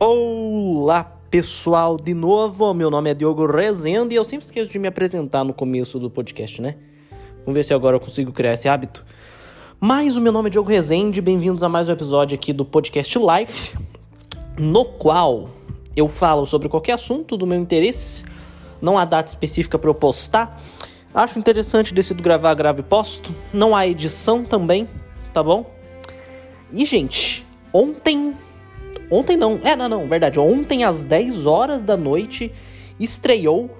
Olá, pessoal, de novo. Meu nome é Diogo Rezende e eu sempre esqueço de me apresentar no começo do podcast, né? Vamos ver se agora eu consigo criar esse hábito. Mas o meu nome é Diogo Rezende, bem-vindos a mais um episódio aqui do podcast Life, no qual eu falo sobre qualquer assunto do meu interesse. Não há data específica para eu postar. Acho interessante, decido gravar, grave e posto. Não há edição também, tá bom? E, gente, ontem Ontem não, é, não, não, verdade. Ontem às 10 horas da noite estreou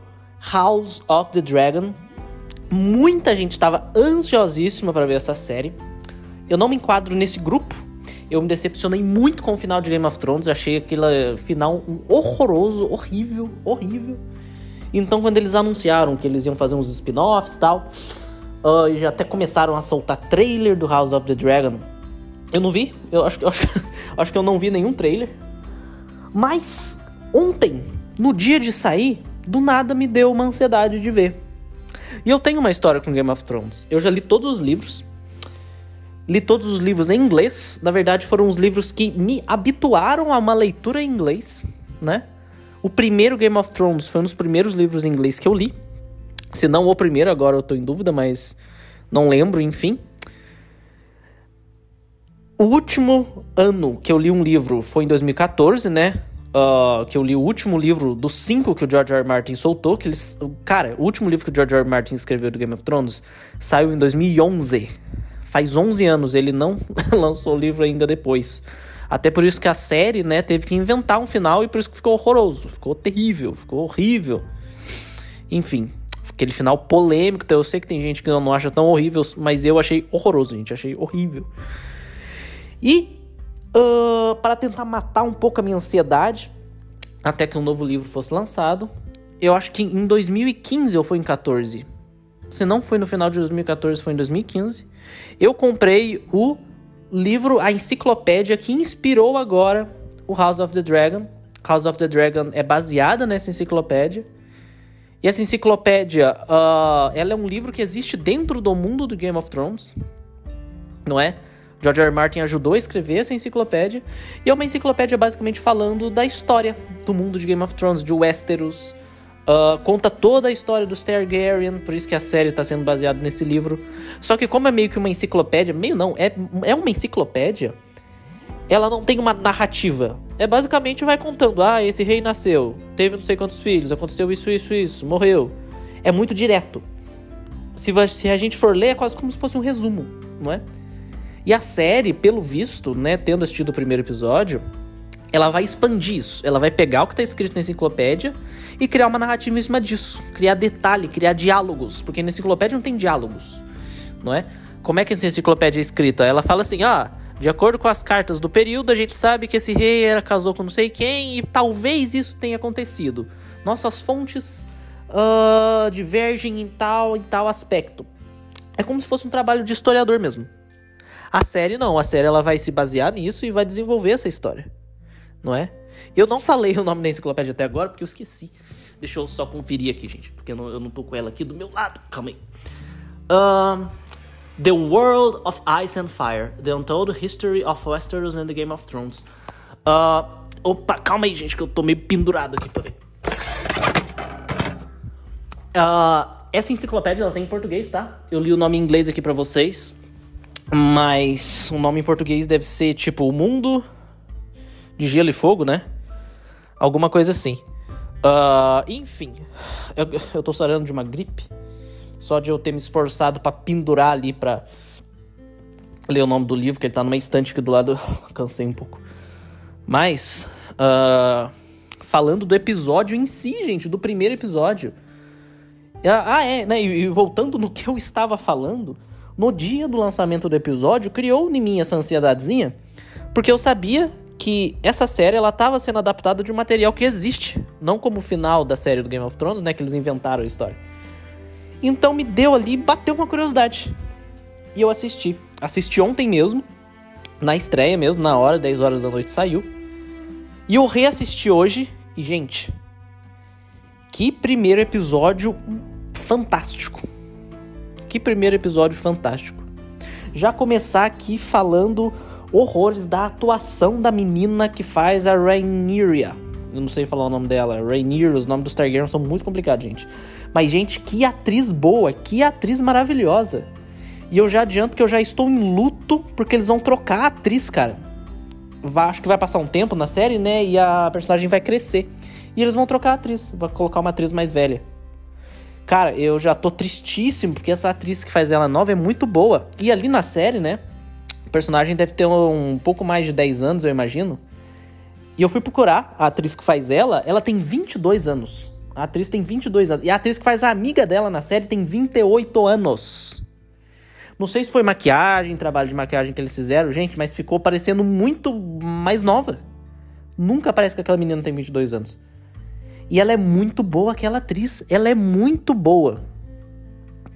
House of the Dragon. Muita gente estava ansiosíssima para ver essa série. Eu não me enquadro nesse grupo. Eu me decepcionei muito com o final de Game of Thrones. Achei aquele final horroroso, horrível, horrível. Então, quando eles anunciaram que eles iam fazer uns spin-offs e tal, uh, já até começaram a soltar trailer do House of the Dragon eu não vi, eu acho, eu acho, acho que eu não vi nenhum trailer. Mas ontem, no dia de sair, do nada me deu uma ansiedade de ver. E eu tenho uma história com Game of Thrones. Eu já li todos os livros. Li todos os livros em inglês. Na verdade, foram os livros que me habituaram a uma leitura em inglês, né? O primeiro Game of Thrones foi um dos primeiros livros em inglês que eu li. Se não o primeiro, agora eu tô em dúvida, mas não lembro, enfim. O último ano que eu li um livro foi em 2014, né? Uh, que eu li o último livro dos cinco que o George R. R. Martin soltou. Que eles, cara, o último livro que o George R. R. Martin escreveu do Game of Thrones saiu em 2011. Faz 11 anos, ele não lançou o livro ainda depois. Até por isso que a série, né, teve que inventar um final e por isso que ficou horroroso. Ficou terrível, ficou horrível. Enfim, aquele final polêmico. Então eu sei que tem gente que não acha tão horrível, mas eu achei horroroso, gente. Achei horrível. E uh, para tentar matar um pouco a minha ansiedade, até que um novo livro fosse lançado, eu acho que em 2015 ou foi em 14. Se não foi no final de 2014, foi em 2015. Eu comprei o livro, a enciclopédia que inspirou agora o House of the Dragon. House of the Dragon é baseada nessa enciclopédia. E essa enciclopédia, uh, ela é um livro que existe dentro do mundo do Game of Thrones, não é? George R. R. Martin ajudou a escrever essa enciclopédia, e é uma enciclopédia basicamente falando da história do mundo de Game of Thrones, de Westeros. Uh, conta toda a história dos Targaryen, por isso que a série está sendo baseada nesse livro. Só que como é meio que uma enciclopédia, meio não, é, é uma enciclopédia, ela não tem uma narrativa. É basicamente vai contando, ah, esse rei nasceu, teve não sei quantos filhos, aconteceu isso, isso, isso, morreu. É muito direto. Se, se a gente for ler, é quase como se fosse um resumo, não é? E a série, pelo visto, né, tendo assistido o primeiro episódio, ela vai expandir isso. Ela vai pegar o que está escrito na enciclopédia e criar uma narrativa em cima disso. Criar detalhe, criar diálogos. Porque na enciclopédia não tem diálogos, não é? Como é que essa enciclopédia é escrita? Ela fala assim, ah, de acordo com as cartas do período, a gente sabe que esse rei era casou com não sei quem e talvez isso tenha acontecido. Nossas fontes uh, divergem em tal, em tal aspecto. É como se fosse um trabalho de historiador mesmo. A série não, a série ela vai se basear nisso e vai desenvolver essa história, não é? Eu não falei o nome da enciclopédia até agora porque eu esqueci. Deixa eu só conferir aqui, gente, porque eu não, eu não tô com ela aqui do meu lado. Calma aí. The World of Ice and Fire: The Untold History of Westeros and the Game of Thrones. Uh, opa, calma aí, gente, que eu tô meio pendurado aqui pra ver. Uh, essa enciclopédia ela tem em português, tá? Eu li o nome em inglês aqui para vocês. Mas o nome em português deve ser tipo O Mundo de Gelo e Fogo, né? Alguma coisa assim. Uh, enfim, eu, eu tô sarando de uma gripe. Só de eu ter me esforçado para pendurar ali pra ler o nome do livro, que ele tá numa estante aqui do lado. Cansei um pouco. Mas, uh, falando do episódio em si, gente, do primeiro episódio. Ah, é, né? E voltando no que eu estava falando no dia do lançamento do episódio, criou em mim essa ansiedadezinha, porque eu sabia que essa série ela estava sendo adaptada de um material que existe, não como o final da série do Game of Thrones, né, que eles inventaram a história. Então me deu ali, bateu uma curiosidade. E eu assisti. Assisti ontem mesmo, na estreia mesmo, na hora, 10 horas da noite saiu. E eu reassisti hoje e, gente, que primeiro episódio fantástico. Que primeiro episódio fantástico. Já começar aqui falando horrores da atuação da menina que faz a Rhaenyra. Eu não sei falar o nome dela. Rhaenyra, os nomes dos Targaryen são muito complicados, gente. Mas, gente, que atriz boa, que atriz maravilhosa. E eu já adianto que eu já estou em luto porque eles vão trocar a atriz, cara. Vai, acho que vai passar um tempo na série, né? E a personagem vai crescer. E eles vão trocar a atriz, vai colocar uma atriz mais velha. Cara, eu já tô tristíssimo porque essa atriz que faz ela nova é muito boa. E ali na série, né? O personagem deve ter um pouco mais de 10 anos, eu imagino. E eu fui procurar a atriz que faz ela, ela tem 22 anos. A atriz tem 22 anos. E a atriz que faz a amiga dela na série tem 28 anos. Não sei se foi maquiagem, trabalho de maquiagem que eles fizeram, gente, mas ficou parecendo muito mais nova. Nunca parece que aquela menina tem 22 anos. E ela é muito boa, aquela atriz. Ela é muito boa.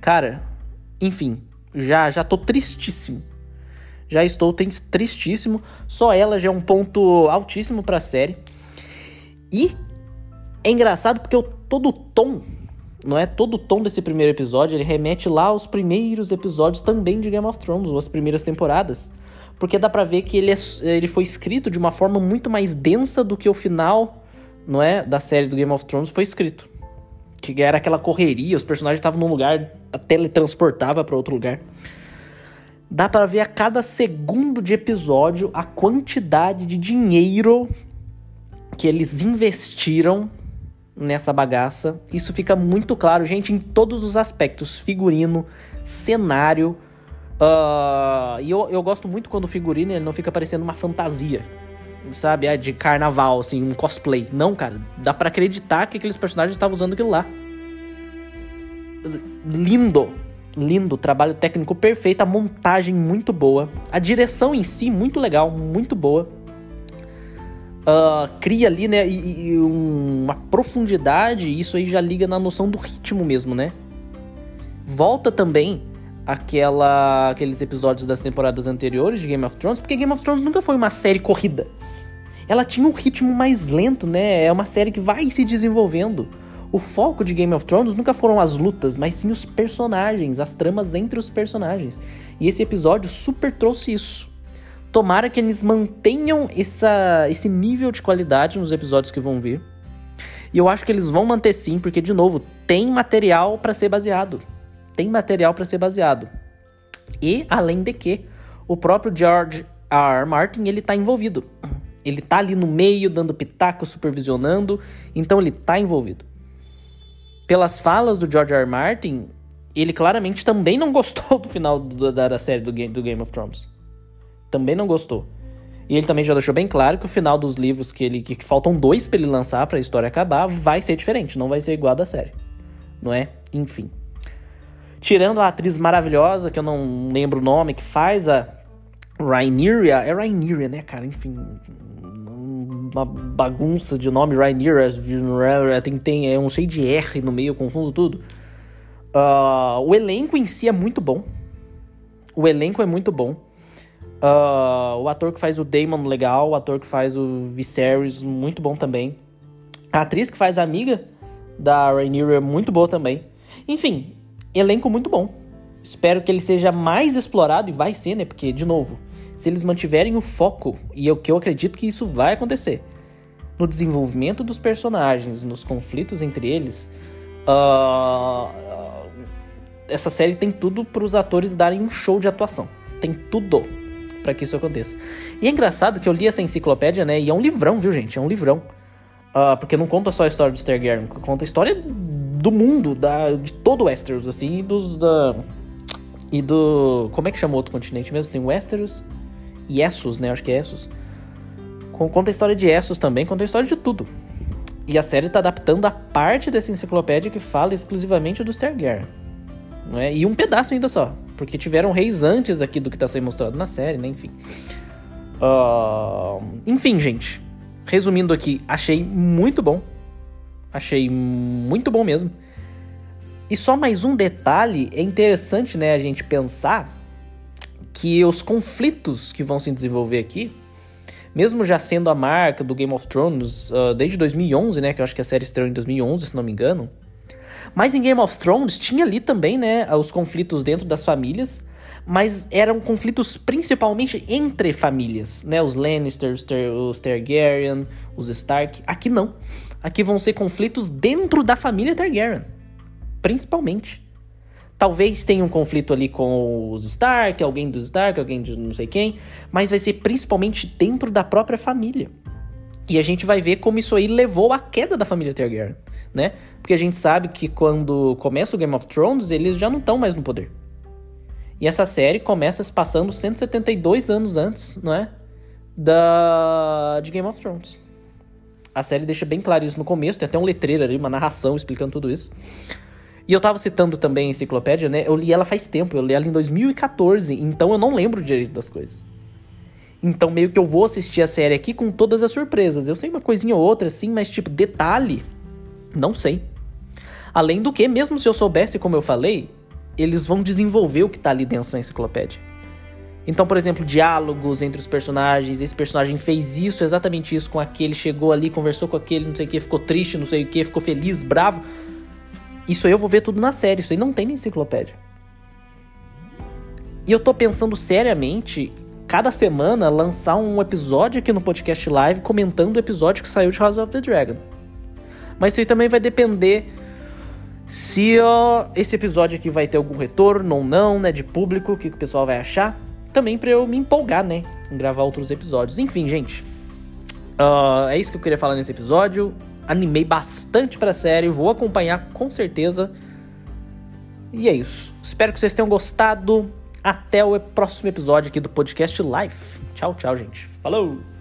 Cara, enfim, já já tô tristíssimo. Já estou tristíssimo. Só ela já é um ponto altíssimo para a série. E é engraçado porque o, todo o tom, não é? Todo o tom desse primeiro episódio, ele remete lá aos primeiros episódios também de Game of Thrones, ou as primeiras temporadas. Porque dá pra ver que ele, é, ele foi escrito de uma forma muito mais densa do que o final, não é? Da série do Game of Thrones foi escrito. Que era aquela correria, os personagens estavam num lugar, a teletransportava para outro lugar dá para ver a cada segundo de episódio a quantidade de dinheiro que eles investiram nessa bagaça. Isso fica muito claro, gente, em todos os aspectos: figurino, cenário. Uh, e eu, eu gosto muito quando o figurino ele não fica parecendo uma fantasia, sabe? É de carnaval, assim, um cosplay. Não, cara, dá para acreditar que aqueles personagens estavam usando aquilo lá. Lindo, lindo, trabalho técnico perfeito, a montagem muito boa, a direção em si muito legal, muito boa. Uh, cria ali, né, e, e uma profundidade, isso aí já liga na noção do ritmo mesmo, né? Volta também aquela, aqueles episódios das temporadas anteriores de Game of Thrones, porque Game of Thrones nunca foi uma série corrida. Ela tinha um ritmo mais lento, né? É uma série que vai se desenvolvendo. O foco de Game of Thrones nunca foram as lutas, mas sim os personagens, as tramas entre os personagens. E esse episódio super trouxe isso. Tomara que eles mantenham essa, esse nível de qualidade nos episódios que vão vir. E eu acho que eles vão manter sim, porque, de novo, tem material para ser baseado. Tem material para ser baseado. E, além de que, o próprio George R. R. Martin, ele tá envolvido. Ele tá ali no meio, dando pitaco, supervisionando, então ele tá envolvido pelas falas do George R. R. Martin, ele claramente também não gostou do final do, da, da, série do Game, do Game of Thrones. Também não gostou. E ele também já deixou bem claro que o final dos livros que ele que, que faltam dois para ele lançar para a história acabar vai ser diferente, não vai ser igual da série. Não é? Enfim. Tirando a atriz maravilhosa, que eu não lembro o nome, que faz a Rhaenyra, é Rhaenyra, né, cara? Enfim, uma bagunça de nome, Rhaenyra, tem, tem é um cheio de R no meio, eu confundo tudo. Uh, o elenco em si é muito bom. O elenco é muito bom. Uh, o ator que faz o Daemon, legal. O ator que faz o Viserys, muito bom também. A atriz que faz a amiga da Rhaenyra, muito boa também. Enfim, elenco muito bom. Espero que ele seja mais explorado, e vai ser, né? Porque, de novo, se eles mantiverem o foco, e é o que eu acredito que isso vai acontecer, no desenvolvimento dos personagens, nos conflitos entre eles, uh, essa série tem tudo para os atores darem um show de atuação. Tem tudo para que isso aconteça. E é engraçado que eu li essa enciclopédia, né? E é um livrão, viu, gente? É um livrão. Uh, porque não conta só a história do Targaryen, conta a história do mundo, da, de todo Westeros, assim, e dos. Da, e do. Como é que chama o outro continente mesmo? Tem Westeros, Essos, né? Acho que é Essos. Conta a história de Essos também, conta a história de tudo. E a série está adaptando a parte dessa enciclopédia que fala exclusivamente dos Targaryen. Não é? E um pedaço ainda só. Porque tiveram reis antes aqui do que está sendo mostrado na série, né? Enfim. Uh... Enfim, gente. Resumindo aqui, achei muito bom. Achei muito bom mesmo. E só mais um detalhe, é interessante, né, a gente pensar que os conflitos que vão se desenvolver aqui, mesmo já sendo a marca do Game of Thrones uh, desde 2011, né, que eu acho que a série estreou em 2011, se não me engano, mas em Game of Thrones tinha ali também, né, os conflitos dentro das famílias, mas eram conflitos principalmente entre famílias, né? Os Lannister, os, Ter os Targaryen, os Stark. Aqui não. Aqui vão ser conflitos dentro da família Targaryen, principalmente. Talvez tenha um conflito ali com os Stark, alguém dos Stark, alguém de não sei quem, mas vai ser principalmente dentro da própria família. E a gente vai ver como isso aí levou à queda da família Targaryen, né? Porque a gente sabe que quando começa o Game of Thrones, eles já não estão mais no poder. E essa série começa se passando 172 anos antes, não é? Da de Game of Thrones. A série deixa bem claro isso no começo, tem até um letreiro ali, uma narração explicando tudo isso. E eu tava citando também a enciclopédia, né? Eu li ela faz tempo, eu li ela em 2014, então eu não lembro direito das coisas. Então meio que eu vou assistir a série aqui com todas as surpresas. Eu sei uma coisinha ou outra, assim, mas tipo, detalhe, não sei. Além do que, mesmo se eu soubesse, como eu falei, eles vão desenvolver o que tá ali dentro da enciclopédia. Então, por exemplo, diálogos entre os personagens. Esse personagem fez isso, exatamente isso com aquele, chegou ali, conversou com aquele, não sei o que, ficou triste, não sei o que, ficou feliz, bravo. Isso aí eu vou ver tudo na série, isso aí não tem na enciclopédia. E eu tô pensando seriamente, cada semana, lançar um episódio aqui no podcast live comentando o episódio que saiu de House of the Dragon. Mas isso aí também vai depender se ó, esse episódio aqui vai ter algum retorno ou não, né, de público, o que, que o pessoal vai achar. Também para eu me empolgar, né, em gravar outros episódios. Enfim, gente, uh, é isso que eu queria falar nesse episódio animei bastante pra série, vou acompanhar com certeza. E é isso. Espero que vocês tenham gostado. Até o próximo episódio aqui do podcast Live. Tchau, tchau, gente. Falou!